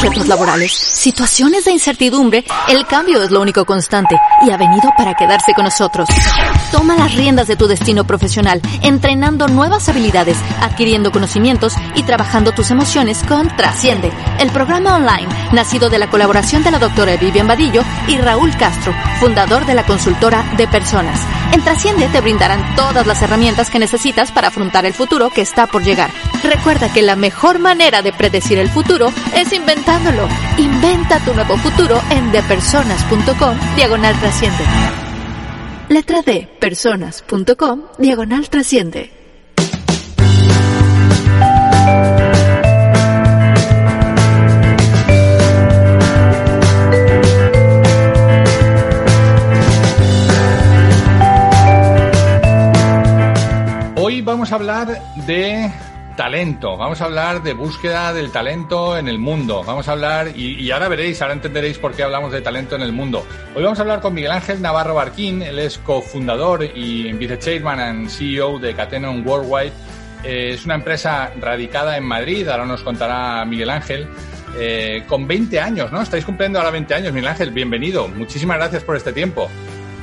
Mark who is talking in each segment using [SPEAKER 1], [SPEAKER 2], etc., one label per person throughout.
[SPEAKER 1] Retos laborales, situaciones de incertidumbre, el cambio es lo único constante y ha venido para quedarse con nosotros. Toma las riendas de tu destino profesional, entrenando nuevas habilidades, adquiriendo conocimientos y trabajando tus emociones con Trasciende, el programa online nacido de la colaboración de la doctora Vivian Vadillo y Raúl Castro, fundador de la consultora de personas. En Trasciende te brindarán todas las herramientas que necesitas para afrontar el futuro que está por llegar. Recuerda que la mejor manera de predecir el futuro es inventándolo. Inventa tu nuevo futuro en depersonas.com diagonal trasciende. Letra D, personas.com diagonal trasciende.
[SPEAKER 2] Hoy vamos a hablar de talento, vamos a hablar de búsqueda del talento en el mundo, vamos a hablar, y, ahora veréis, ahora entenderéis por qué hablamos de talento en el mundo. Hoy vamos a hablar con Miguel Ángel Navarro Barquín, él es cofundador y vice-chairman and CEO de Catenon Worldwide. Eh, es una empresa radicada en Madrid, ahora nos contará Miguel Ángel. Eh, con 20 años, ¿no? Estáis cumpliendo ahora 20 años, Miguel Ángel, bienvenido. Muchísimas gracias por este tiempo.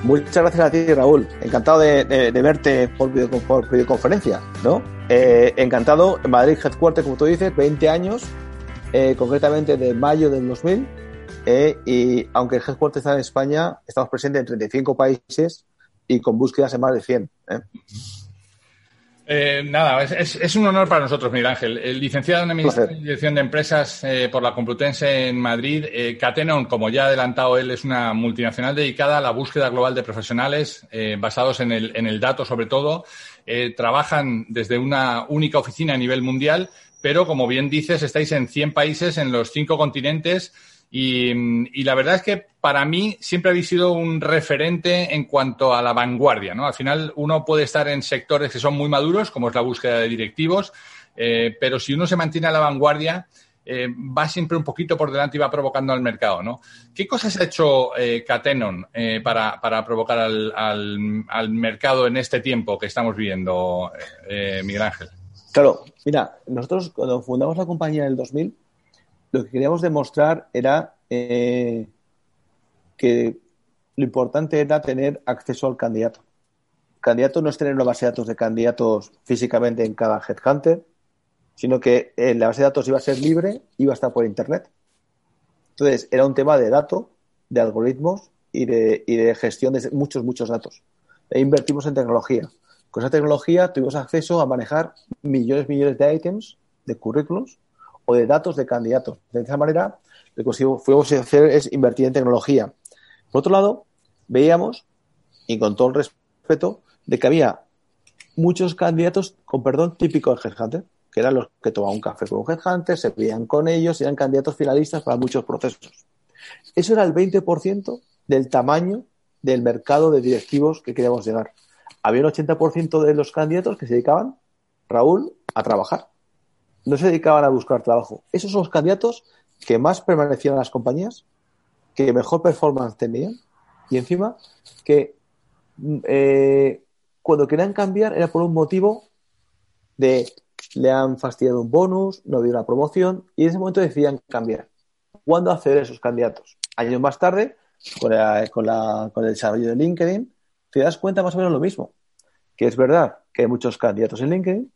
[SPEAKER 3] Muchas gracias a ti, Raúl. Encantado de, verte por, videoconferencia, ¿no? Eh, encantado. En Madrid Headquarter, como tú dices, 20 años, eh, concretamente de mayo del 2000. Eh, y aunque el Headquarter está en España, estamos presentes en 35 países y con búsquedas en más de 100.
[SPEAKER 2] Eh, nada, es, es, un honor para nosotros, Miguel Ángel. El licenciado en Administración y Dirección de Empresas eh, por la Complutense en Madrid, eh, Catenon, como ya ha adelantado él, es una multinacional dedicada a la búsqueda global de profesionales eh, basados en el, en el, dato, sobre todo. Eh, trabajan desde una única oficina a nivel mundial, pero como bien dices, estáis en 100 países, en los cinco continentes. Y, la verdad es que para mí siempre habéis sido un referente en cuanto a la vanguardia, ¿no? Al final uno puede estar en sectores que son muy maduros, como es la búsqueda de directivos, eh, pero si uno se mantiene a la vanguardia, eh, va siempre un poquito por delante y va provocando al mercado, ¿no? ¿Qué cosas ha hecho eh, Catenon para, para, provocar al, al, al, mercado en este tiempo que estamos viviendo, Miguel Ángel?
[SPEAKER 3] Claro, mira, nosotros cuando fundamos la compañía en el 2000, lo que queríamos demostrar era eh, que lo importante era tener acceso al candidato. El candidato no es tener una base de datos de candidatos físicamente en cada headhunter, sino que eh, la base de datos iba a ser libre, iba a estar por Internet. Entonces, era un tema de datos, de algoritmos y de, gestión de muchos, muchos datos. E invertimos en tecnología. Con esa tecnología tuvimos acceso a manejar millones, millones de ítems, de currículos, de datos de candidatos. De esa manera, lo que fuimos a hacer es invertir en tecnología. Por otro lado, veíamos, y con todo el respeto, de que había muchos candidatos, con perdón, típicos del Headhunter, que eran los que tomaban un café con un Headhunter, se veían con ellos eran candidatos finalistas para muchos procesos. Eso era el 20% del tamaño del mercado de directivos que queríamos llegar. Había un 80% de los candidatos que se dedicaban, Raúl, a trabajar no se dedicaban a buscar trabajo. Esos son los candidatos que más permanecían en las compañías, que mejor performance tenían y encima que eh, cuando querían cambiar era por un motivo de le han fastidiado un bonus, no dio una promoción y en ese momento decidían cambiar. ¿Cuándo acceder a esos candidatos? Años más tarde, con, con el desarrollo de LinkedIn, te das cuenta más o menos lo mismo. Que es verdad que hay muchos candidatos en LinkedIn,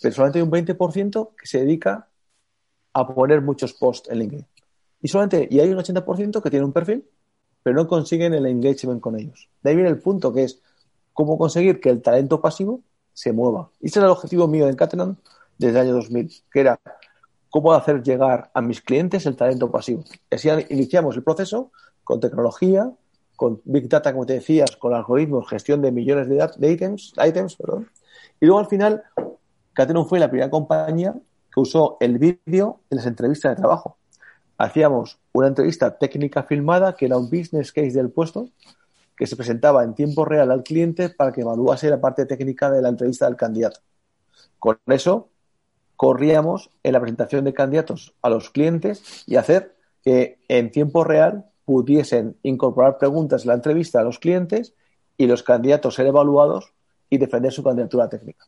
[SPEAKER 3] pero solamente hay un 20% que se dedica a poner muchos posts en LinkedIn. Y solamente, y hay un 80% que tiene un perfil, pero no consiguen el engagement con ellos. De ahí viene el punto que es cómo conseguir que el talento pasivo se mueva. Y ese era el objetivo mío en Catenon desde el año 2000, que era cómo hacer llegar a mis clientes el talento pasivo. Así iniciamos el proceso con tecnología, con Big Data, como te decías, con algoritmos, gestión de millones de, de items, items perdón. y luego al final Catenon fue la primera compañía que usó el vídeo en las entrevistas de trabajo. Hacíamos una entrevista técnica filmada, que era un business case del puesto, que se presentaba en tiempo real al cliente para que evaluase la parte técnica de la entrevista del candidato. Con eso, corríamos en la presentación de candidatos a los clientes y hacer que en tiempo real pudiesen incorporar preguntas en la entrevista a los clientes y los candidatos ser evaluados y defender su candidatura técnica.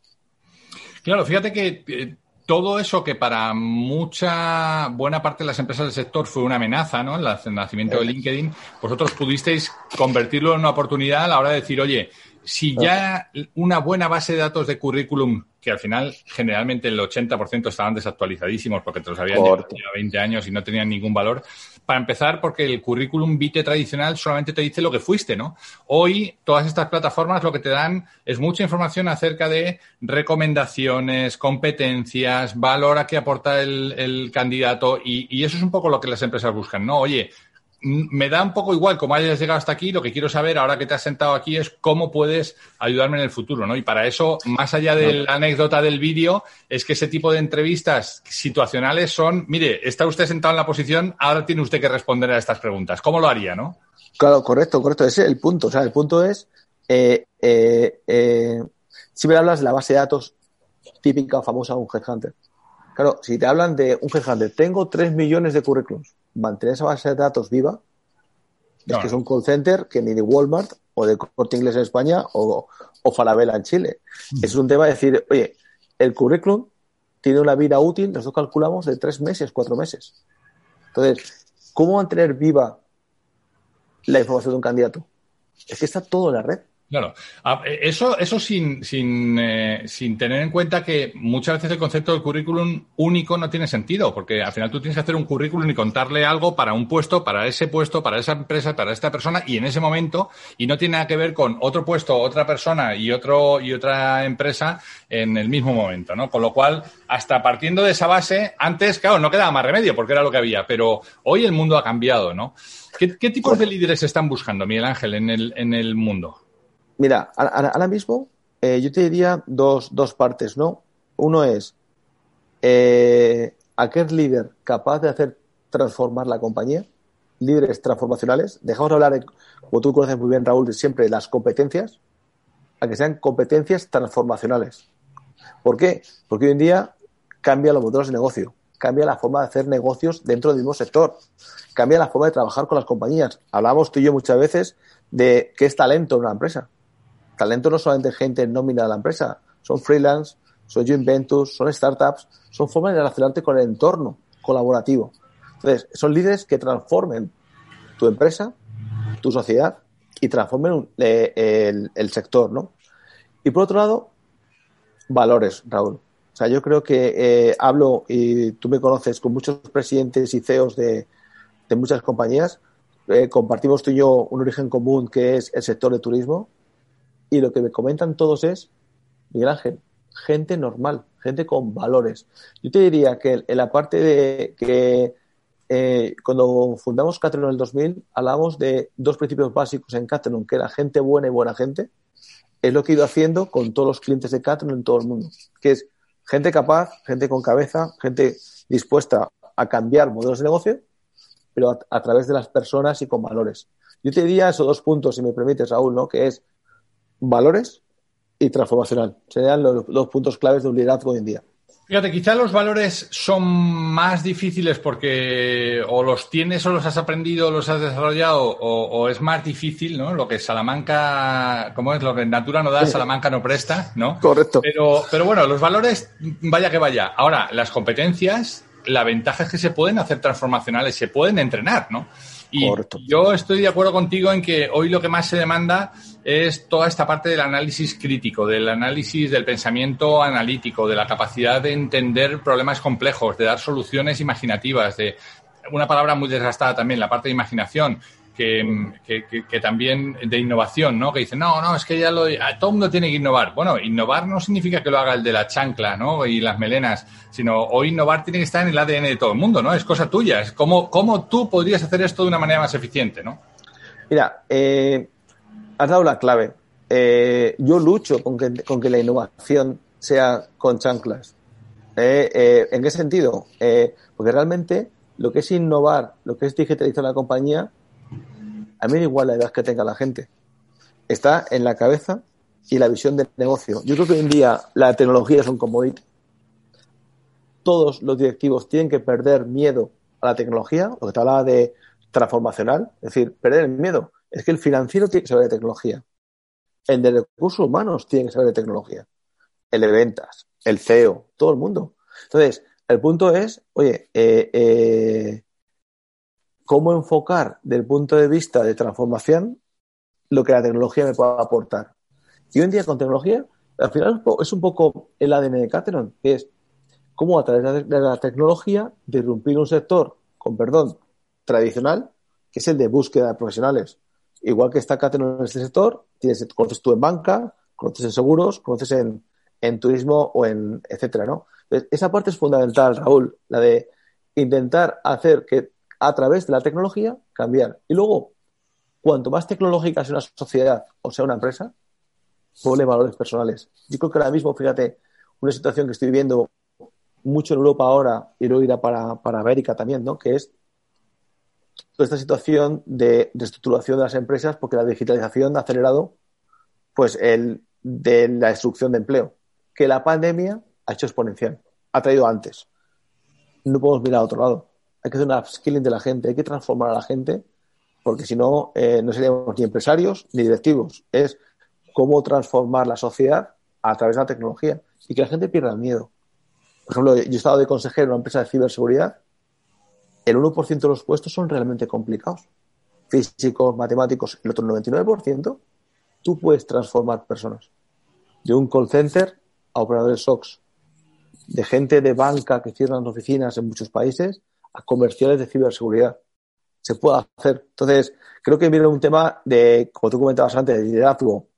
[SPEAKER 2] Claro, fíjate que eh, todo eso que para mucha buena parte de las empresas del sector fue una amenaza, ¿no? El nacimiento de LinkedIn, vosotros pudisteis convertirlo en una oportunidad a la hora de decir, oye, si ya una buena base de datos de currículum, que al final generalmente el 80% estaban desactualizadísimos porque te los habían llevado 20 años y no tenían ningún valor, para empezar porque el currículum vitae tradicional solamente te dice lo que fuiste, ¿no? Hoy todas estas plataformas lo que te dan es mucha información acerca de recomendaciones, competencias, valor a que aporta el, candidato y, y eso es un poco lo que las empresas buscan, ¿no? Oye, me da un poco igual cómo hayas llegado hasta aquí, lo que quiero saber ahora que te has sentado aquí es cómo puedes ayudarme en el futuro, ¿no? Y para eso, más allá de la anécdota del vídeo, es que ese tipo de entrevistas situacionales son, mire, está usted sentado en la posición, ahora tiene usted que responder a estas preguntas. ¿Cómo lo haría, no?
[SPEAKER 3] Claro, correcto, correcto. Ese es el punto. O sea, el punto es, eh, eh, eh, si me hablas de la base de datos típica o famosa de un headhunter. Claro, si te hablan de un headhunter, tengo 3 millones de currículums mantener esa base de datos viva es que es un call center que ni de Walmart o de Corte Inglés en España o, o Falabella en Chile. Mm. Es un tema de decir, oye, el currículum tiene una vida útil, nosotros calculamos de tres meses, cuatro meses. Entonces, ¿cómo mantener viva la información de un candidato? Es que está todo en la red.
[SPEAKER 2] Claro, ah, eh, eso, eso sin, sin, eh, sin, tener en cuenta que muchas veces el concepto del currículum único no tiene sentido, porque al final tú tienes que hacer un currículum y contarle algo para un puesto, para ese puesto, para esa empresa, para esta persona y en ese momento, y no tiene nada que ver con otro puesto, otra persona y otro y otra empresa en el mismo momento, ¿no? Con lo cual, hasta partiendo de esa base, antes, claro, no quedaba más remedio porque era lo que había, pero hoy el mundo ha cambiado, ¿no? ¿Qué, qué tipos de líderes están buscando, Miguel Ángel, en el, en el mundo?
[SPEAKER 3] Mira, ahora mismo eh, yo te diría dos, dos partes, ¿no? Uno es eh, aquel líder capaz de hacer transformar la compañía, líderes transformacionales. Dejamos de hablar, de, como tú conoces muy bien, Raúl, de siempre las competencias, a que sean competencias transformacionales. ¿Por qué? Porque hoy en día cambia los modelos de negocio, cambia la forma de hacer negocios dentro del mismo sector, cambia la forma de trabajar con las compañías. Hablamos tú y yo muchas veces de qué es talento en una empresa talento no solamente gente nómina de la empresa, son freelance, son joint ventures, son startups, son formas de relacionarte con el entorno colaborativo. Entonces, son líderes que transformen tu empresa, tu sociedad y transformen eh, el, sector, ¿no? Y por otro lado, valores, Raúl. O sea, yo creo que eh, hablo, y tú me conoces, con muchos presidentes y CEOs de, muchas compañías. Eh, compartimos tú y yo un origen común que es el sector de turismo y lo que me comentan todos es, Miguel Ángel, gente normal, gente con valores. Yo te diría que en la parte de que eh, cuando fundamos Catenon en el 2000, hablamos de dos principios básicos en Catenon, que era gente buena y buena gente. Es lo que he ido haciendo con todos los clientes de Catenon en todo el mundo, que es gente capaz, gente con cabeza, gente dispuesta a cambiar modelos de negocio, pero a, a través de las personas y con valores. Yo te diría esos dos puntos, si me permites, Raúl, ¿no? Que es valores y transformacional. Serían los dos puntos claves de un liderazgo hoy en día.
[SPEAKER 2] Fíjate, quizá los valores son más difíciles porque o los tienes o los has aprendido o los has desarrollado o, es más difícil, ¿no? Lo que Salamanca, como es? Lo que Natura no da, Salamanca no presta, ¿no?
[SPEAKER 3] Correcto.
[SPEAKER 2] Pero, pero bueno, los valores, vaya que vaya. Ahora, las competencias, la ventaja es que se pueden hacer transformacionales, se pueden entrenar, ¿no? Y yo estoy de acuerdo contigo en que hoy lo que más se demanda es toda esta parte del análisis crítico, del análisis del pensamiento analítico, de la capacidad de entender problemas complejos, de dar soluciones imaginativas, de una palabra muy desgastada también, la parte de imaginación, que, también de innovación, ¿no? Que dicen, no, no, es que ya lo, todo el mundo tiene que innovar. Bueno, innovar no significa que lo haga el de la chancla, ¿no? Y las melenas, sino hoy innovar tiene que estar en el ADN de todo el mundo, ¿no? Es cosa tuya, es como, cómo tú podrías hacer esto de una manera más eficiente, ¿no?
[SPEAKER 3] Mira, eh, has dado la clave. Eh, yo lucho con que, con que la innovación sea con chanclas. Eh, eh, ¿En qué sentido? Porque realmente lo que es innovar, lo que es digitalizar la compañía, a mí da igual la edad que tenga la gente. Está en la cabeza y la visión del negocio. Yo creo que hoy en día la tecnología es un commodity. Todos los directivos tienen que perder miedo a la tecnología, lo que te hablaba de transformacional, es decir, perder el miedo. Es que el financiero tiene que saber de tecnología. El de recursos humanos tiene que saber de tecnología. El de ventas, el CEO, todo el mundo. Entonces, el punto es, oye, eh, eh, cómo enfocar desde el punto de vista de transformación lo que la tecnología me pueda aportar. Y hoy en día con tecnología, al final es un poco el ADN de Cateron, que es cómo a través de la tecnología disrumpir un sector, con perdón, tradicional, que es el de búsqueda de profesionales. Igual que está Cateron en este sector, tienes, conoces tú en banca, conoces en seguros, conoces en, en turismo o en etcétera, ¿no? esa parte es fundamental, Raúl, la de intentar hacer que a través de la tecnología cambiar. Y luego, cuanto más tecnológica sea una sociedad o sea una empresa, pone valores personales. Yo creo que ahora mismo, fíjate, una situación que estoy viviendo mucho en Europa ahora y luego irá para, para América también, ¿no? Que es toda esta situación de reestructuración de las empresas porque la digitalización ha acelerado pues el de la destrucción de empleo que la pandemia ha hecho exponencial, ha traído antes. No podemos mirar a otro lado. Hay que hacer un upskilling de la gente, hay que transformar a la gente, porque si no, eh, no seríamos ni empresarios ni directivos. Es cómo transformar la sociedad a través de la tecnología y que la gente pierda el miedo. Por ejemplo, yo he estado de consejero en una empresa de ciberseguridad. El 1% de los puestos son realmente complicados. Físicos, matemáticos, el otro 99%, tú puedes transformar personas. De un call center a operadores SOX, de gente de banca que cierran oficinas en muchos países a comerciales de ciberseguridad. Se puede hacer. Entonces, creo que viene un tema de, como tú comentabas antes, de liderazgo.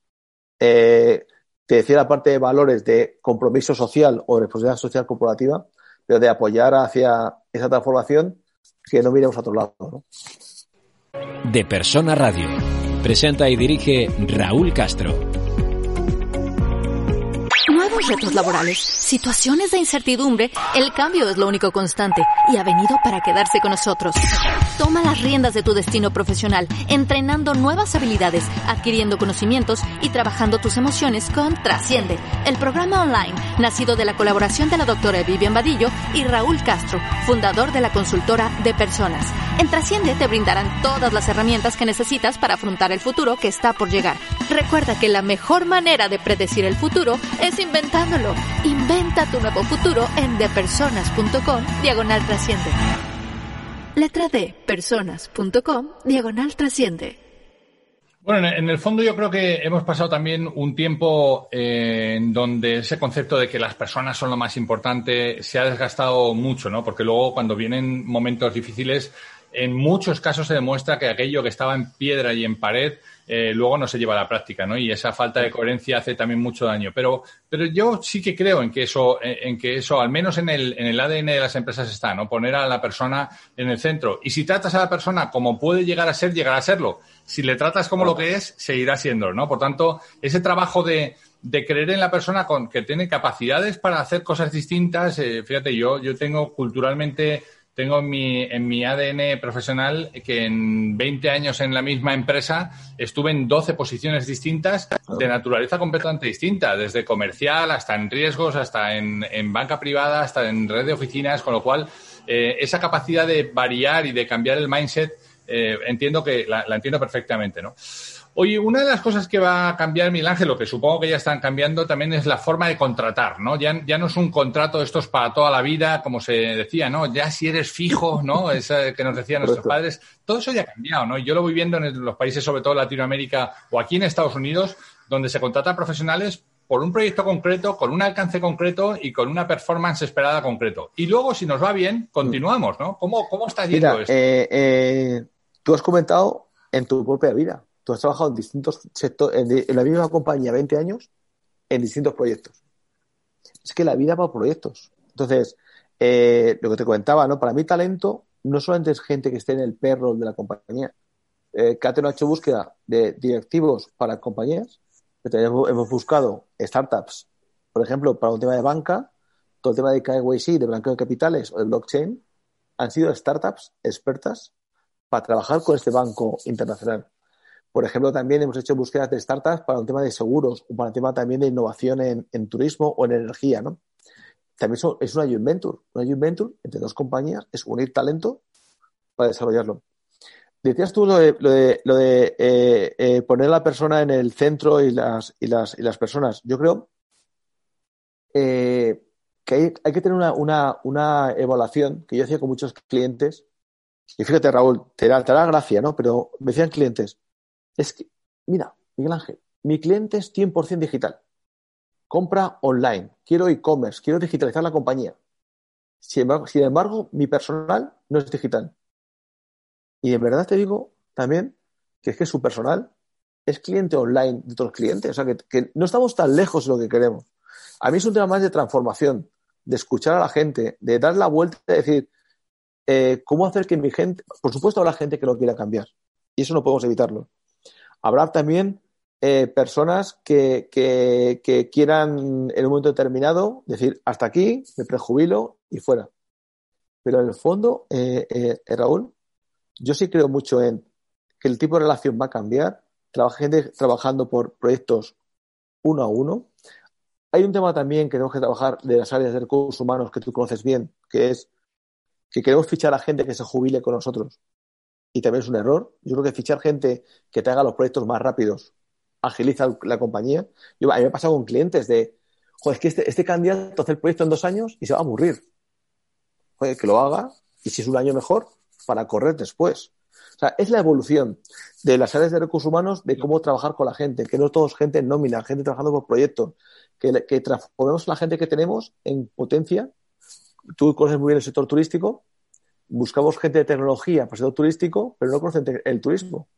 [SPEAKER 3] Eh, te decía la parte de valores de compromiso social o responsabilidad social corporativa, pero de apoyar hacia esa transformación que no miremos a otro lado.
[SPEAKER 4] De Persona Radio. Presenta y dirige Raúl Castro
[SPEAKER 1] retos laborales, situaciones de incertidumbre, el cambio es lo único constante y ha venido para quedarse con nosotros. Toma las riendas de tu destino profesional, entrenando nuevas habilidades, adquiriendo conocimientos y trabajando tus emociones con Trasciende, el programa online nacido de la colaboración de la doctora Vivian Vadillo y Raúl Castro, fundador de la consultora de personas. En Trasciende te brindarán todas las herramientas que necesitas para afrontar el futuro que está por llegar. Recuerda que la mejor manera de predecir el futuro es inventar Inventa tu nuevo futuro en depersonas.com diagonal trasciende. Letra D, personas.com diagonal trasciende.
[SPEAKER 2] Bueno, en el fondo yo creo que hemos pasado también un tiempo eh, en donde ese concepto de que las personas son lo más importante se ha desgastado mucho, ¿no? Porque luego cuando vienen momentos difíciles, en muchos casos se demuestra que aquello que estaba en piedra y en pared eh, luego no se lleva a la práctica, ¿no? Y esa falta de coherencia hace también mucho daño. Pero, pero yo sí que creo en que eso, en que eso, al menos en el, en el ADN de las empresas está, ¿no? Poner a la persona en el centro. Y si tratas a la persona como puede llegar a ser, llegará a serlo. Si le tratas como lo que es, seguirá siendo, ¿no? Por tanto, ese trabajo de, de creer en la persona con que tiene capacidades para hacer cosas distintas. Eh, fíjate, yo, yo tengo culturalmente tengo en mi, en mi ADN profesional que en 20 años en la misma empresa estuve en 12 posiciones distintas de naturaleza completamente distinta, desde comercial hasta en riesgos, hasta en, en banca privada, hasta en red de oficinas, con lo cual eh, esa capacidad de variar y de cambiar el mindset eh, entiendo que la, la entiendo perfectamente, ¿no? Oye, una de las cosas que va a cambiar, Miguel Ángel, lo que supongo que ya están cambiando también es la forma de contratar, ¿no? Ya, ya no es un contrato, esto es para toda la vida, como se decía, ¿no? Ya si eres fijo, ¿no? Es que nos decían nuestros padres, todo eso ya ha cambiado, ¿no? Yo lo voy viendo en los países, sobre todo Latinoamérica o aquí en Estados Unidos, donde se contratan profesionales por un proyecto concreto, con un alcance concreto y con una performance esperada concreto. Y luego, si nos va bien, continuamos, ¿no? ¿Cómo, cómo está yendo esto?
[SPEAKER 3] Eh, eh, tú has comentado en tu propia vida Tú has trabajado en distintos sectores, en, la misma compañía 20 años, en distintos proyectos. Es que la vida va por proyectos. Entonces, eh, lo que te comentaba, ¿no? Para mí talento no solamente es gente que esté en el perro de la compañía. Eh, Cateno ha hecho búsqueda de directivos para compañías. Hemos, hemos buscado startups, por ejemplo, para un tema de banca, todo el tema de KYC, de blanqueo de capitales o de blockchain, han sido startups expertas para trabajar con este banco internacional. Por ejemplo, también hemos hecho búsquedas de startups para un tema de seguros o para un tema también de innovación en, turismo o en energía, ¿no? También es una joint venture. Una joint venture entre dos compañías es unir talento para desarrollarlo. Decías tú lo de, lo de, eh, eh, poner la persona en el centro y las, personas. Yo creo eh, que hay, que tener una, evaluación que yo hacía con muchos clientes. Y fíjate, Raúl, te da, te da gracia, ¿no? Pero me decían clientes, es que, mira, Miguel Ángel, mi cliente es 100% digital. Compra online, quiero e-commerce, quiero digitalizar la compañía. sin embargo, mi personal no es digital. Y en verdad te digo también que es que su personal es cliente online de otros clientes. O sea, que, no estamos tan lejos de lo que queremos. A mí es un tema más de transformación, de escuchar a la gente, de dar la vuelta y decir, eh, ¿cómo hacer que mi gente, por supuesto habrá gente que no quiera cambiar, y eso no podemos evitarlo. Habrá también eh, personas que, que, quieran en un momento determinado decir, hasta aquí, me prejubilo y fuera. Pero en el fondo, eh, Raúl, yo sí creo mucho en que el tipo de relación va a cambiar, gente trabajando por proyectos uno a uno. Hay un tema también que tenemos que trabajar de las áreas de recursos humanos que tú conoces bien, que es que queremos fichar a gente que se jubile con nosotros. Y también es un error. Yo creo que fichar gente que te haga los proyectos más rápidos agiliza la compañía. Yo, a mí me ha pasado con clientes de, joder, es que este, este candidato hace el proyecto en dos años y se va a aburrir. Joder, que lo haga y si es un año mejor, para correr después. O sea, es la evolución de las áreas de recursos humanos de cómo trabajar con la gente, que no todos gente en nómina, gente trabajando por proyectos, que, que transformemos la gente que tenemos en potencia. Tú conoces muy bien el sector turístico, buscamos gente de tecnología para sector turístico, pero no conocen el turismo.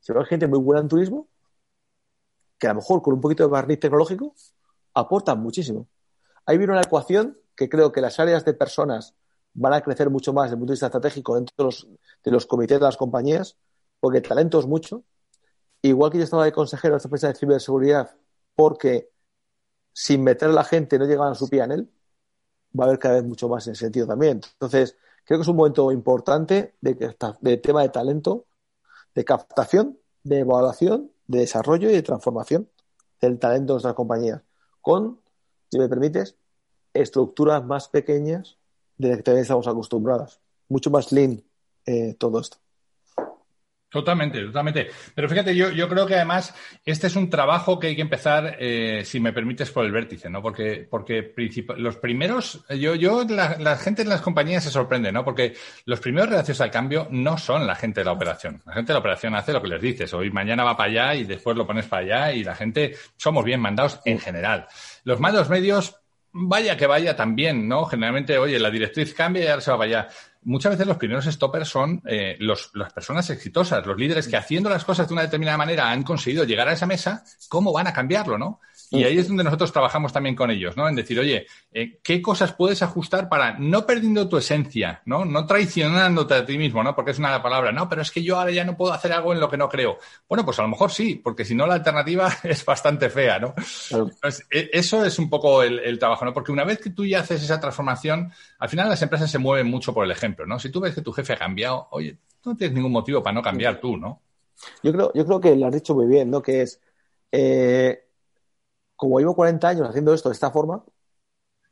[SPEAKER 3] Se ve gente muy buena en turismo, que a lo mejor con un poquito de barniz tecnológico aportan muchísimo. Ahí viene una ecuación que creo que las áreas de personas van a crecer mucho más desde el punto de vista estratégico dentro de los, de los comités de las compañías, porque el talento es mucho. Igual que yo estaba de consejero en esta empresa de ciberseguridad, porque sin meter a la gente no llegaban a su él, va a haber cada vez mucho más en ese sentido también. Entonces, creo que es un momento importante de, de tema de talento, de captación, de evaluación, de desarrollo y de transformación del talento de nuestras compañías, con, si me permites, estructuras más pequeñas de la que también estamos acostumbradas. Mucho más lean eh, todo esto.
[SPEAKER 2] Totalmente, totalmente. Pero fíjate, yo, yo creo que además este es un trabajo que hay que empezar, eh, si me permites, por el vértice, ¿no? Porque, porque los primeros, yo, yo, la, gente en las compañías se sorprende, ¿no? Porque los primeros reacciones al cambio no son la gente de la operación. La gente de la operación hace lo que les dices. Hoy mañana va para allá y después lo pones para allá y la gente somos bien mandados en general. Los malos medios vaya que vaya también, ¿no? Generalmente, oye, la directriz cambia y ahora se va para allá. Muchas veces los primeros stoppers son eh, los, las personas exitosas, los líderes que haciendo las cosas de una determinada manera han conseguido llegar a esa mesa, ¿cómo van a cambiarlo, no? Y ahí es donde nosotros trabajamos también con ellos, ¿no? En decir, oye, eh, ¿qué cosas puedes ajustar para no perdiendo tu esencia, ¿no? No traicionándote a ti mismo, ¿no? Porque es una palabra, no, pero es que yo ahora ya no puedo hacer algo en lo que no creo. Bueno, pues a lo mejor sí, porque si no la alternativa es bastante fea, ¿no? E, eso es un poco el, trabajo, ¿no? Porque una vez que tú ya haces esa transformación, al final las empresas se mueven mucho por el ejemplo, ¿no? Si tú ves que tu jefe ha cambiado, oye, no tienes ningún motivo para no cambiar tú, ¿no?
[SPEAKER 3] Yo creo, yo creo que lo has dicho muy bien, ¿no? Que es, eh, como llevo 40 años haciendo esto de esta forma,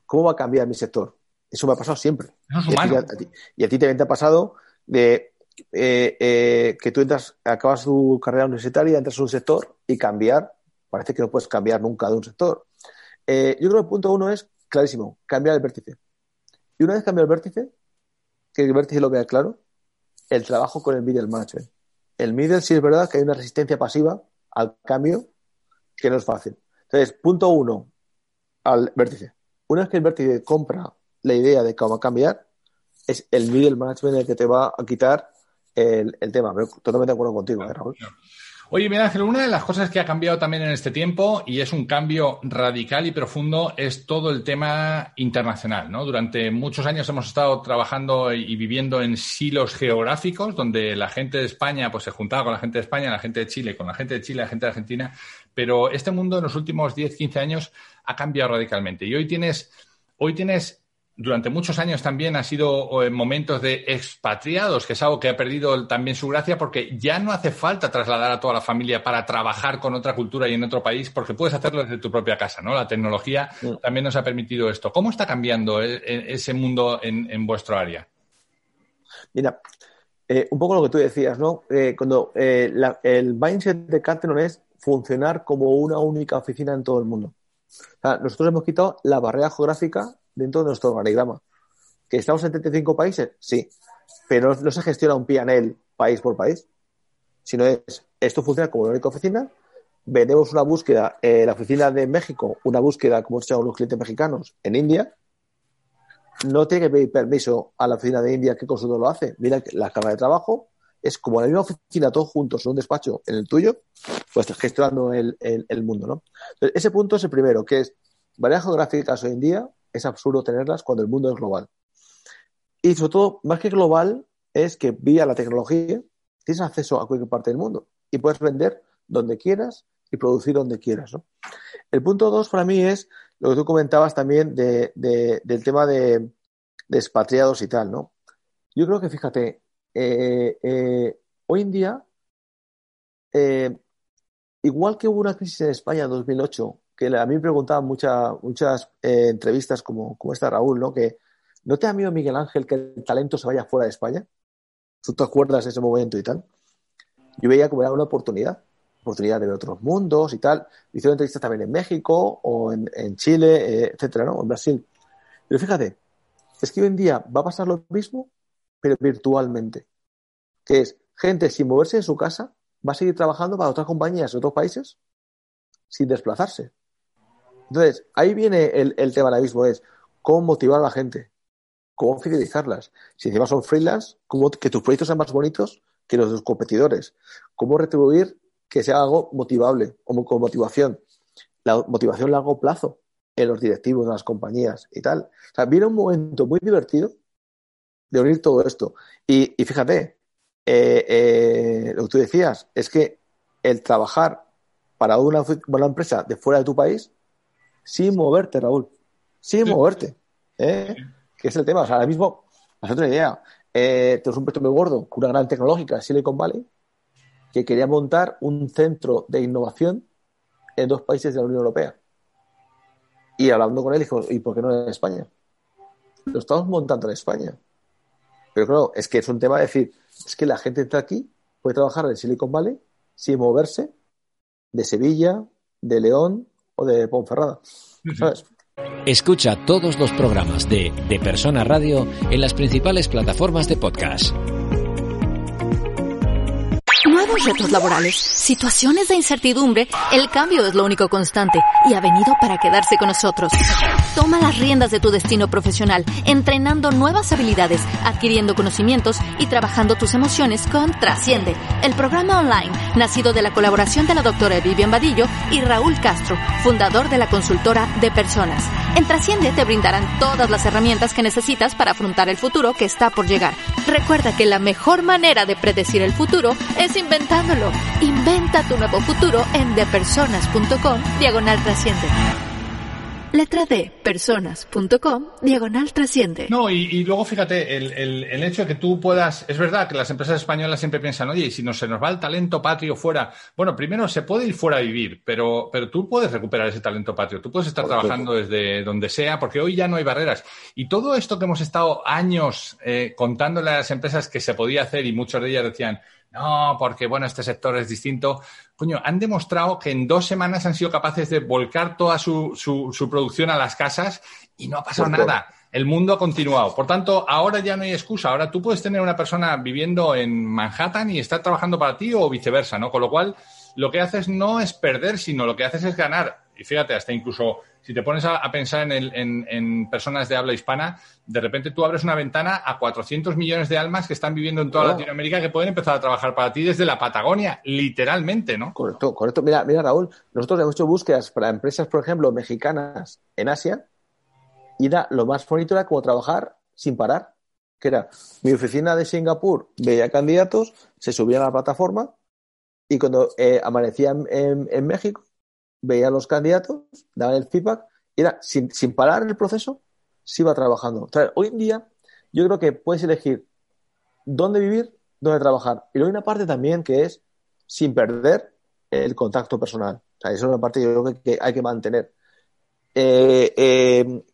[SPEAKER 3] ¿cómo va a cambiar mi sector? Eso me ha pasado siempre. y, a ti, y, a ti, también te ha pasado de eh, eh, que tú entras, acabas tu carrera universitaria, entras en un sector y cambiar, parece que no puedes cambiar nunca de un sector. Eh, yo creo que el punto uno es clarísimo, cambiar el vértice. Y una vez cambia el vértice, que el vértice lo vea claro, el trabajo con el middle management. El middle sí es verdad que hay una resistencia pasiva al cambio que no es fácil. Entonces, punto uno, al vértice. Una vez que el vértice compra la idea de cómo cambiar, es el middle management el que te va a quitar el, tema. Pero totalmente de acuerdo contigo, ¿eh, Raúl.
[SPEAKER 2] Oye, mira, Ángel, una de las cosas que ha cambiado también en este tiempo, y es un cambio radical y profundo, es todo el tema internacional, ¿no? Durante muchos años hemos estado trabajando y viviendo en silos geográficos, donde la gente de España pues, se juntaba con la gente de España, la gente de Chile, con la gente de Chile, la gente de Argentina, pero este mundo en los últimos 10, 15 años ha cambiado radicalmente. Y hoy tienes hoy tienes durante muchos años también ha sido en momentos de expatriados, que es algo que ha perdido también su gracia porque ya no hace falta trasladar a toda la familia para trabajar con otra cultura y en otro país, porque puedes hacerlo desde tu propia casa, ¿no? La tecnología también nos ha permitido esto. ¿Cómo está cambiando e, e, ese mundo en, vuestro área?
[SPEAKER 3] Mira, eh, un poco lo que tú decías, ¿no? Eh, cuando eh, el mindset de Catenon es funcionar como una única oficina en todo el mundo. nosotros hemos quitado la barrera geográfica dentro de nuestro organigrama. ¿Que estamos en 35 países? Sí. Pero no, se gestiona un PNL país por país, sino es, esto funciona como una única oficina, vendemos una búsqueda en la oficina de México, una búsqueda, como se llama los clientes mexicanos, en India, no tiene que pedir permiso a la oficina de India que consultor lo hace. Mira la cámara de trabajo es como la misma oficina, todos juntos, en un despacho en el tuyo, pues gestionando el, el, mundo, ¿no? ese punto es el primero, que es varias geográficas hoy en día, es absurdo tenerlas cuando el mundo es global. Y sobre todo, más que global, es que vía la tecnología tienes acceso a cualquier parte del mundo y puedes vender donde quieras y producir donde quieras. ¿no? El punto dos para mí es lo que tú comentabas también de, del tema de, expatriados y tal. ¿no? Yo creo que, fíjate, eh, eh, hoy en día, eh, igual que hubo una crisis en España en 2008 que a mí me preguntaban muchas muchas eh, entrevistas como, como esta Raúl, ¿no? Que ¿no te da miedo, Miguel Ángel, que el talento se vaya fuera de España? ¿Tú te acuerdas de ese momento y tal? Yo veía como era una oportunidad, oportunidad de ver otros mundos y tal. Hicieron entrevistas también en México o en, Chile, eh, etcétera, ¿no? En Brasil. Pero fíjate, es que hoy en día va a pasar lo mismo, pero virtualmente. Que es gente sin moverse de su casa va a seguir trabajando para otras compañías de otros países sin desplazarse. Entonces, ahí viene el, tema del abismo, es cómo motivar a la gente, cómo fidelizarlas. Si encima son freelance, cómo que tus proyectos sean más bonitos que los de tus competidores. Cómo retribuir que sea algo motivable, o con motivación. La motivación a largo plazo en los directivos de las compañías y tal. O sea, viene un momento muy divertido de unir todo esto. Y, fíjate, eh, eh, lo que tú decías, es que el trabajar para una, una empresa de fuera de tu país sin moverte, Raúl. Sin moverte. ¿eh? Que es el tema. O sea, ahora mismo, para otra idea, eh, tenemos un proyecto muy gordo, una gran tecnológica, Silicon Valley, que quería montar un centro de innovación en dos países de la Unión Europea. Y hablando con él, dijo, ¿y por qué no en España? Lo estamos montando en España. Pero claro, es que es un tema de decir, es que la gente está aquí, puede trabajar en Silicon Valley sin moverse de Sevilla, de León o de Ponferrada.
[SPEAKER 4] Escucha todos los programas de De Persona Radio en las principales plataformas de podcast.
[SPEAKER 1] Nuevos retos laborales, situaciones de incertidumbre, el cambio es lo único constante y ha venido para quedarse con nosotros. Toma las riendas de tu destino profesional, entrenando nuevas habilidades, adquiriendo conocimientos y trabajando tus emociones con Trasciende, el programa online nacido de la colaboración de la doctora Vivian Vadillo y Raúl Castro, fundador de la consultora de personas. En Trasciende te brindarán todas las herramientas que necesitas para afrontar el futuro que está por llegar. Recuerda que la mejor manera de predecir el futuro es inventándolo. Inventa tu nuevo futuro en depersonas.com diagonal trasciende. Letra D, personas.com, diagonal trasciende.
[SPEAKER 2] No, y, luego fíjate, el, el, hecho de que tú puedas, es verdad que las empresas españolas siempre piensan, oye, y si no se nos va el talento patrio fuera, bueno, primero se puede ir fuera a vivir, pero, pero tú puedes recuperar ese talento patrio, tú puedes estar trabajando desde donde sea, porque hoy ya no hay barreras. Y todo esto que hemos estado años eh, contándole a las empresas que se podía hacer y muchas de ellas decían, no, porque bueno, este sector es distinto. Coño, han demostrado que en dos semanas han sido capaces de volcar toda su, su, producción a las casas y no ha pasado nada. El mundo ha continuado. Por tanto, ahora ya no hay excusa. Ahora tú puedes tener una persona viviendo en Manhattan y estar trabajando para ti o viceversa, ¿no? Con lo cual, lo que haces no es perder, sino lo que haces es ganar. Y fíjate, hasta incluso si te pones a, pensar en, personas de habla hispana, de repente tú abres una ventana a 400 millones de almas que están viviendo en toda Latinoamérica que pueden empezar a trabajar para ti desde la Patagonia, literalmente, ¿no?
[SPEAKER 3] Correcto, correcto. Mira, mira Raúl, nosotros hemos hecho búsquedas para empresas, por ejemplo, mexicanas en Asia y era, lo más bonito era como trabajar sin parar, que era mi oficina de Singapur veía candidatos, se subían a la plataforma y cuando eh, amanecían en México veía los candidatos, daban el feedback, y era sin, sin parar el proceso, se iba trabajando. hoy en día yo creo que puedes elegir dónde vivir, dónde trabajar. Y luego hay una parte también que es sin perder el contacto personal. O sea, esa es una parte que yo creo que hay que mantener. Eh, eh,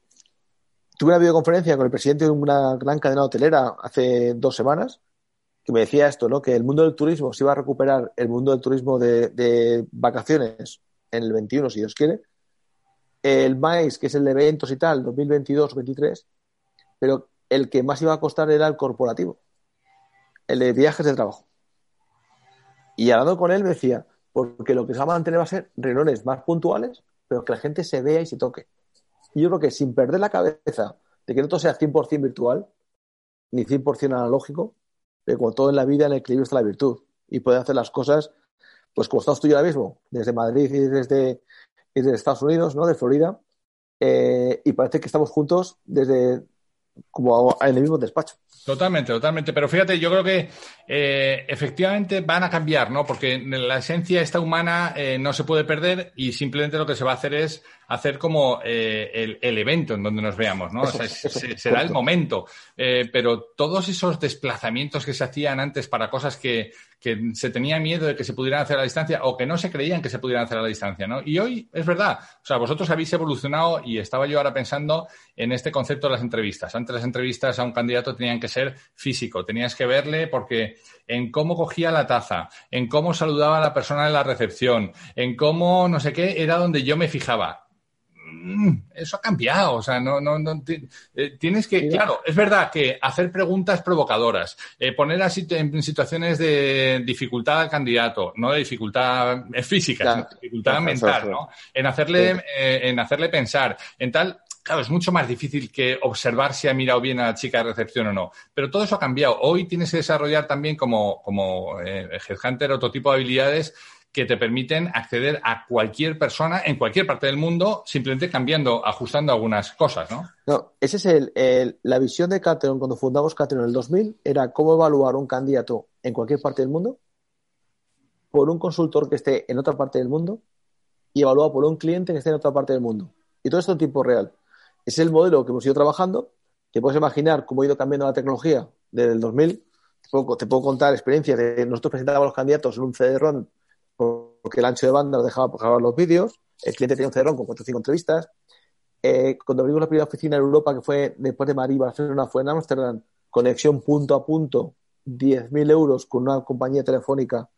[SPEAKER 3] tuve una videoconferencia con el presidente de una gran cadena hotelera hace dos semanas que me decía esto, ¿no? Que el mundo del turismo se iba a recuperar el mundo del turismo de, vacaciones en el 21, si Dios quiere. El MAIS, que es el de eventos y tal, 2022-23, pero el que más iba a costar era el corporativo, el de viajes de trabajo. Y hablando con él me decía, porque lo que se va a mantener va a ser reuniones más puntuales, pero que la gente se vea y se toque. Y yo creo que sin perder la cabeza de que no todo sea 100% virtual, ni 100% analógico, pero como todo en la vida, en el equilibrio está la virtud. Y puede hacer las cosas, pues como estamos tú y yo ahora mismo, desde Madrid y desde, desde Estados Unidos, ¿no? De Florida. Eh, y parece que estamos juntos desde como en el mismo despacho.
[SPEAKER 2] Totalmente, totalmente. Pero fíjate, yo creo que eh, efectivamente van a cambiar, ¿no? Porque la esencia esta humana eh, no se puede perder y simplemente lo que se va a hacer es hacer como eh, el, evento en donde nos veamos, ¿no? o sea, será el momento. pero todos esos desplazamientos que se hacían antes para cosas que, que se tenía miedo de que se pudieran hacer a la distancia o que no se creían que se pudieran hacer a la distancia, ¿no? Y hoy es verdad. O sea, vosotros habéis evolucionado y estaba yo ahora pensando en este concepto de las entrevistas. Antes las entrevistas a un candidato tenían que ser físico, tenías que verle porque en cómo cogía la taza, en cómo saludaba a la persona en la recepción, en cómo no sé qué, era donde yo me fijaba eso ha cambiado, o sea, no, no, no eh, tienes que, claro, es verdad que hacer preguntas provocadoras, eh, poner así en situaciones de dificultad al candidato, no de dificultad eh, física, sino dificultad mental, ¿no? En hacerle, en hacerle pensar, en tal, claro, es mucho más difícil que observar si ha mirado bien a la chica de recepción o no. Pero todo eso ha cambiado. Hoy tienes que desarrollar también como, como headhunter otro tipo de habilidades que te permiten acceder a cualquier persona en cualquier parte del mundo, simplemente cambiando, ajustando algunas cosas, ¿no?
[SPEAKER 3] No, esa es el, la visión de Cateron cuando fundamos Cateron en el 2000, era cómo evaluar un candidato en cualquier parte del mundo por un consultor que esté en otra parte del mundo y evaluado por un cliente que esté en otra parte del mundo. Y todo esto en tiempo real. Es el modelo que hemos ido trabajando, que puedes imaginar cómo ha ido cambiando la tecnología desde el 2000. Te puedo, te puedo contar experiencias de nosotros presentábamos los candidatos en un CD-ROM porque el ancho de banda nos dejaba grabar los vídeos, el cliente tenía un cerrón con cuatro o cinco entrevistas. Eh, cuando abrimos la primera oficina en Europa, que fue después de Madrid, Barcelona, fue en Amsterdam, conexión punto a punto, 10.000 euros con una compañía telefónica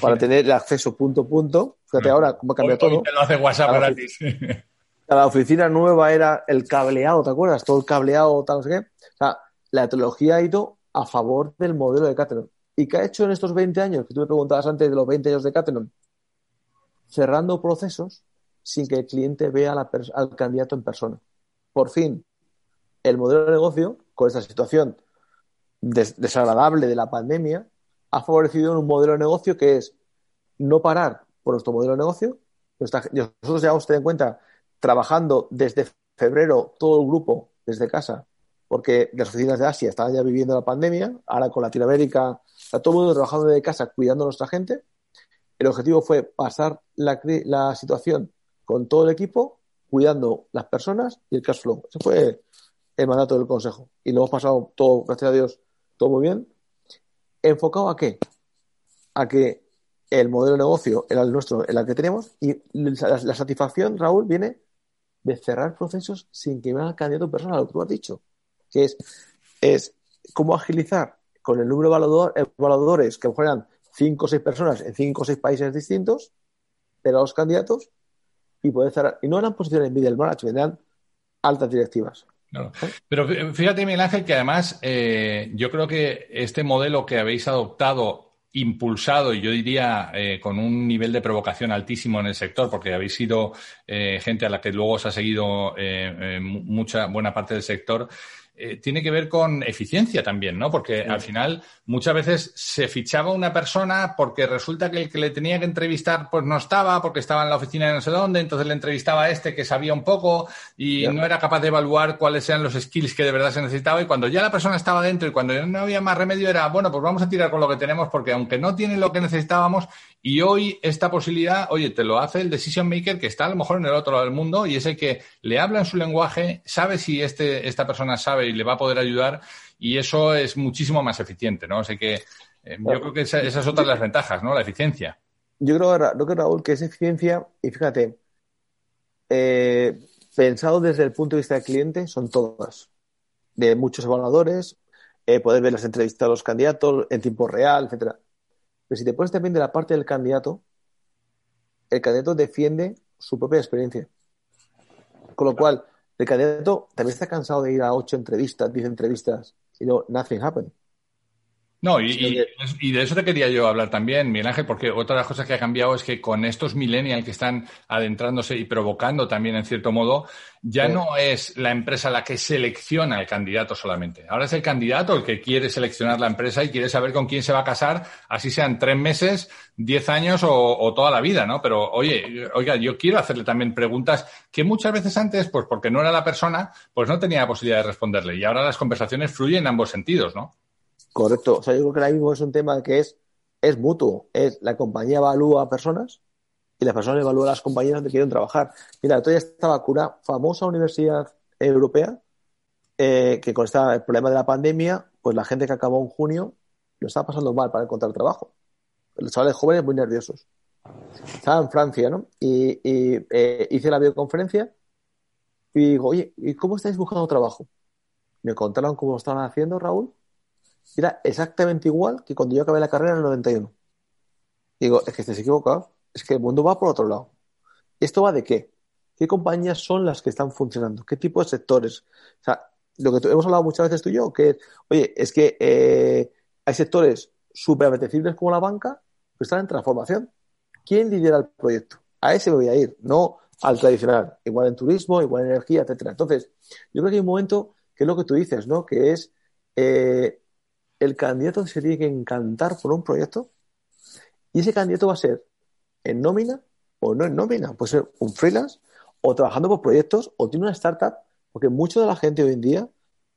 [SPEAKER 3] para tener el acceso punto a punto. Fíjate ahora cómo ha cambiado todo.
[SPEAKER 2] Te lo hace WhatsApp gratis.
[SPEAKER 3] La oficina nueva era el cableado, ¿te acuerdas? Todo el cableado, tal, no sé qué. O sea, la tecnología ha ido a favor del modelo de Cateron. ¿Y qué ha hecho en estos 20 años? Que tú me preguntabas antes de los 20 años de Catenon. Cerrando procesos sin que el cliente vea al candidato en persona. Por fin, el modelo de negocio, con esta situación desagradable de la pandemia, ha favorecido un modelo de negocio que es no parar por nuestro modelo de negocio. Nosotros llevamos, ten en cuenta, trabajando desde febrero todo el grupo desde casa, porque las oficinas de Asia estaban ya viviendo la pandemia, ahora con Latinoamérica Está todo el mundo trabajando de casa cuidando a nuestra gente. El objetivo fue pasar la, situación con todo el equipo, cuidando las personas y el cash flow. Ese fue el mandato del Consejo. Y lo hemos pasado todo, gracias a Dios, todo muy bien. ¿Enfocado a qué? A que el modelo de negocio era el nuestro, el que tenemos, y la, satisfacción, Raúl, viene de cerrar procesos sin que vea el candidato personal, lo que tú has dicho, que es, es cómo agilizar con el número de evaluadores que eran cinco o seis personas en cinco o seis países distintos, pero los candidatos, y poder cerrar. Y no eran posiciones middle management, eran altas directivas.
[SPEAKER 2] Pero fíjate, Miguel Ángel, que además eh, yo creo que este modelo que habéis adoptado, impulsado, y yo diría eh, con un nivel de provocación altísimo en el sector, porque habéis sido eh, gente a la que luego os ha seguido mucha buena parte del sector, eh, tiene que ver con eficiencia también, ¿no? Porque al final muchas veces se fichaba una persona porque resulta que el que le tenía que entrevistar pues no estaba, porque estaba en la oficina de no sé dónde, entonces le entrevistaba a este que sabía un poco y no era capaz de evaluar cuáles eran los skills que de verdad se necesitaba. Y cuando ya la persona estaba dentro y cuando ya no había más remedio era, bueno, pues vamos a tirar con lo que tenemos porque aunque no tiene lo que necesitábamos y hoy esta posibilidad, oye, te lo hace el decision maker que está a lo mejor en el otro lado del mundo y es el que le habla en su lenguaje, sabe si este, esta persona sabe y le va a poder ayudar y eso es muchísimo más eficiente, ¿no? O que eh, yo creo que esa, esas son las ventajas, ¿no? La eficiencia.
[SPEAKER 3] Yo creo, que Raúl, que es eficiencia y fíjate, eh, pensado desde el punto de vista del cliente, son todas. De muchos evaluadores, eh, poder ver las entrevistas de los candidatos en tiempo real, etcétera. Pero si te pones también de la parte del candidato, el candidato defiende su propia experiencia. Con lo cual, el candidato también está cansado de ir a ocho entrevistas, diez entrevistas, y no, nothing happened.
[SPEAKER 2] No, y, de eso te quería yo hablar también, Miguel Ángel, porque otra de las cosas que ha cambiado es que con estos millennials que están adentrándose y provocando también, en cierto modo, ya no es la empresa la que selecciona el candidato solamente. Ahora es el candidato el que quiere seleccionar la empresa y quiere saber con quién se va a casar, así sean tres meses, diez años o, toda la vida, ¿no? Pero, oye, oiga, yo quiero hacerle también preguntas que muchas veces antes, pues porque no era la persona, pues no tenía la posibilidad de responderle. Y ahora las conversaciones fluyen en ambos sentidos, ¿no?
[SPEAKER 3] Correcto. O sea, yo creo que ahora mismo es un tema que es, es mutuo. Es la compañía evalúa a personas y las personas evalúan a las compañías donde quieren trabajar. Mira, todavía estaba una famosa universidad europea eh, que con el problema de la pandemia, pues la gente que acabó en junio lo estaba pasando mal para encontrar trabajo. Los chavales jóvenes muy nerviosos. Estaba en Francia, ¿no? Y, eh, hice la videoconferencia y digo, oye, ¿y cómo estáis buscando trabajo? Me contaron cómo estaban haciendo, Raúl, era exactamente igual que cuando yo acabé la carrera en el 91. Digo, es que estés equivocado, es que el mundo va por otro lado. ¿Esto va de qué? ¿Qué compañías son las que están funcionando? ¿Qué tipo de sectores? O sea, lo que hemos hablado muchas veces tú y yo, que es, oye, es que eh, hay sectores súper apetecibles como la banca, que están en transformación. ¿Quién lidera el proyecto? A ese me voy a ir, no al tradicional. Igual en turismo, igual en energía, etcétera. Entonces, yo creo que hay un momento que es lo que tú dices, ¿no? Que es eh, el candidato se tiene que encantar por un proyecto y ese candidato va a ser en nómina o no en nómina. Puede ser un freelance o trabajando por proyectos o tiene una startup, porque mucha de la gente hoy en día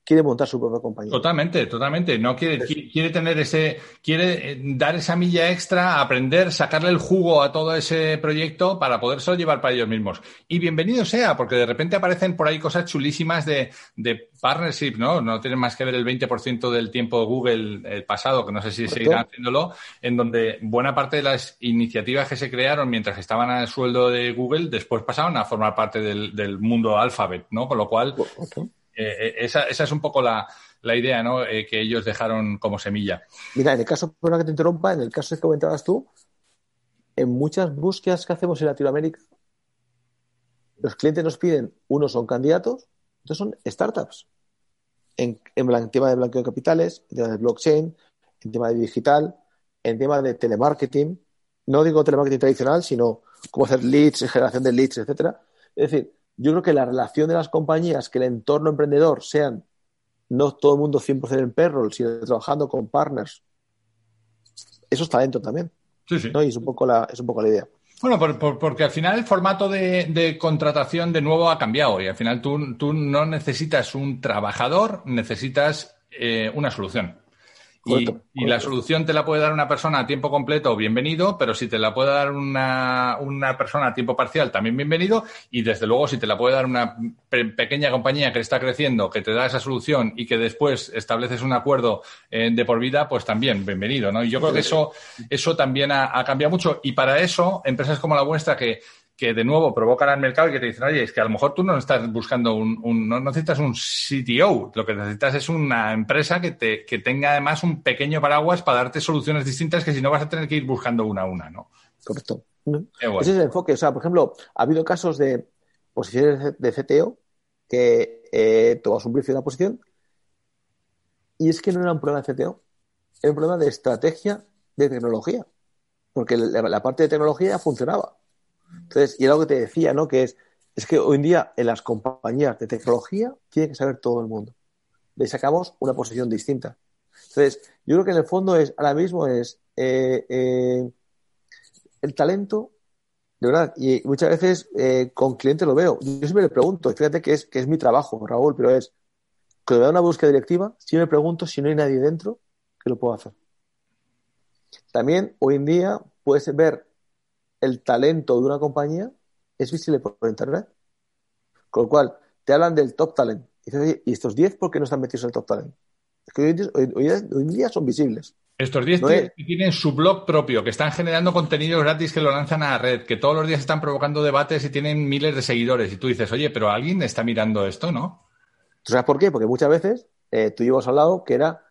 [SPEAKER 3] quiere montar su propia compañía.
[SPEAKER 2] Totalmente, totalmente. No quiere, quiere tener ese, quiere eh, dar esa milla extra, aprender, sacarle el jugo a todo ese proyecto para podérselo llevar para ellos mismos. Y bienvenido sea, porque de repente aparecen por ahí cosas chulísimas de, de partnership, ¿no? No tienen más que ver el 20% del tiempo de Google el pasado, que no sé si seguirán haciéndolo, en donde buena parte de las iniciativas que se crearon mientras estaban al sueldo de Google, después pasaron a formar parte del, del mundo Alphabet, ¿no? Con lo cual, eh, esa, esa, es un poco la, idea. Eh, que ellos dejaron como semilla.
[SPEAKER 3] Mira, en el caso, por que te interrumpa, en el caso que comentabas tú, en muchas búsquedas que hacemos en Latinoamérica, los clientes nos piden, unos son candidatos, otros son startups. En, en, tema de blanqueo de capitales, en tema de blockchain, en tema de digital, en tema de telemarketing. No digo telemarketing tradicional, sino cómo hacer leads, generación de leads, etcétera. Es decir, yo creo que la relación de las compañías, que el entorno emprendedor sean no todo el mundo 100% en payroll, sino trabajando con partners, eso es talento también. Sí, sí. Y es un, poco la, es un poco la idea.
[SPEAKER 2] Bueno, porque al final el formato de, contratación de nuevo ha cambiado y al final tú, tú no necesitas un trabajador, necesitas eh, una solución y, la solución te la puede dar una persona a tiempo completo, bienvenido, pero si te la puede dar una, una persona a tiempo parcial, también bienvenido. Y desde luego, si te la puede dar una pequeña compañía que está creciendo, que te da esa solución y que después estableces un acuerdo eh, de por vida, pues también bienvenido, ¿no? Y yo creo que eso, eso también ha, ha cambiado mucho. Y para eso, empresas como la vuestra que que de nuevo provocan al mercado y que te dicen, oye, es que a lo mejor tú no estás buscando un, no necesitas un CTO, lo que necesitas es una empresa que, te, que tenga además un pequeño paraguas para darte soluciones distintas que si no vas a tener que ir buscando una a una, ¿no?
[SPEAKER 3] Correcto. Ese es el enfoque. O sea, por ejemplo, ha habido casos de posiciones de CTO que eh, tomas un precio de la posición y es que no era un problema de CTO, era un problema de estrategia de tecnología, porque la parte de tecnología ya funcionaba entonces, y era lo que te decía, ¿no? Que es, es que hoy en día en las compañías de tecnología tiene que saber todo el mundo. le sacamos una posición distinta. Entonces, yo creo que en el fondo es, ahora mismo es eh, eh, el talento, de verdad, y muchas veces eh, con clientes lo veo. Yo siempre le pregunto, fíjate que es, que es mi trabajo, Raúl, pero es, cuando me da una búsqueda directiva, siempre pregunto si no hay nadie dentro que lo pueda hacer. También hoy en día puedes ver el talento de una compañía, es visible por internet. Con lo cual, te hablan del top talent. Y, dices, ¿y estos 10 por qué no están metidos en el top talent? Es que hoy, en día son visibles.
[SPEAKER 2] Estos 10 que tienen su blog propio, que están generando contenidos gratis que lo lanzan a la red, que todos los días están provocando debates y tienen miles de seguidores. Y tú dices, oye, pero alguien está mirando esto, ¿no?
[SPEAKER 3] ¿Tú sabes por qué? Porque muchas veces eh, tú llevas al lado que era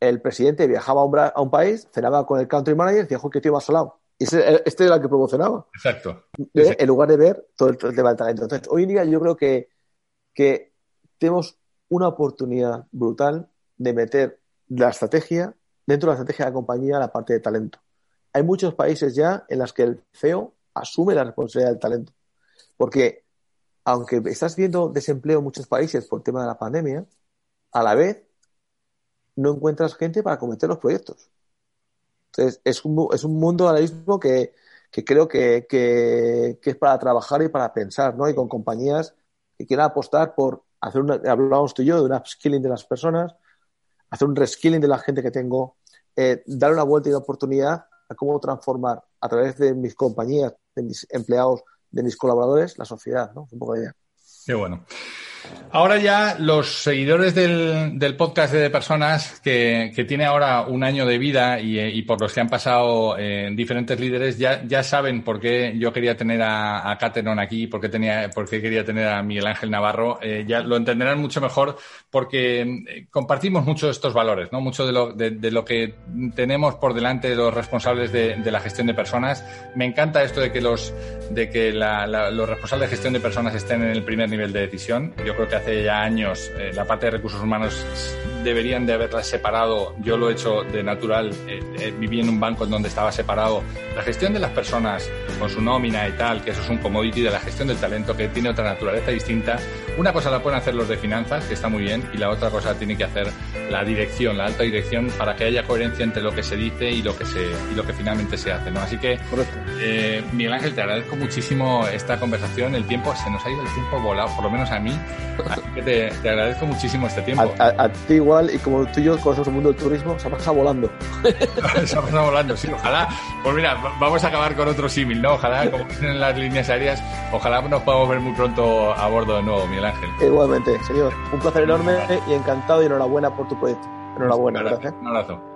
[SPEAKER 3] el presidente viajaba a un, país, cenaba con el country manager y decía, joder, qué tío más solado. Y este era el que promocionaba.
[SPEAKER 2] Exacto.
[SPEAKER 3] Eh, en lugar de ver todo el, tema del talento. Entonces, hoy en día yo creo que, que tenemos una oportunidad brutal de meter la estrategia dentro de la estrategia de la compañía la parte de talento. Hay muchos países ya en los que el CEO asume la responsabilidad del talento. Porque aunque estás viendo desempleo en muchos países por el tema de la pandemia, a la vez no encuentras gente para cometer los proyectos. Entonces, es un, es un mundo ahora mismo que, que creo que, que, es para trabajar y para pensar, ¿no? Y con compañías que quieran apostar por hacer una, hablábamos tú y yo, de un upskilling de las personas, hacer un reskilling de la gente que tengo, eh, dar una vuelta y una oportunidad a cómo transformar a través de mis compañías, de mis empleados, de mis colaboradores, la sociedad, ¿no? Un poco de idea.
[SPEAKER 2] Qué bueno. Ahora ya los seguidores del, del podcast de personas que, que, tiene ahora un año de vida y, y por los que han pasado eh, diferentes líderes ya, ya saben por qué yo quería tener a, a Cateron aquí, por qué, tenía, por qué quería tener a Miguel Ángel Navarro. Eh, ya lo entenderán mucho mejor porque eh, compartimos mucho estos valores, ¿no? Mucho de lo, de, lo que tenemos por delante de los responsables de, de, la gestión de personas. Me encanta esto de que los, de que los responsables de gestión de personas estén en el primer nivel de decisión. Yo creo que hace ya años eh, la parte de recursos humanos deberían de haberla separado. Yo lo he hecho de natural. Eh, eh, viví en un banco en donde estaba separado la gestión de las personas con su nómina y tal, que eso es un commodity de la gestión del talento que tiene otra naturaleza distinta. Una cosa la pueden hacer los de finanzas, que está muy bien, y la otra cosa tiene que hacer la dirección, la alta dirección, para que haya coherencia entre lo que se dice y lo que se y lo que finalmente se hace. ¿no? Así que, eh, Miguel Ángel, te agradezco muchísimo esta conversación. El tiempo se nos ha ido el tiempo volado, por lo menos a mí. Así que te, te agradezco muchísimo este tiempo.
[SPEAKER 3] A, a, a, ti igual, y como tú y yo conocemos el mundo del turismo, se ha pasado volando.
[SPEAKER 2] se ha pasado volando, sí, ojalá. Pues mira, vamos a acabar con otro símil, ¿no? Ojalá, como dicen en las líneas aéreas, ojalá nos podamos ver muy pronto a bordo de nuevo, Miguel Ángel.
[SPEAKER 3] Igualmente, señor. Un placer enorme y encantado y enhorabuena por tu proyecto. Enhorabuena, gracias.
[SPEAKER 2] Un abrazo.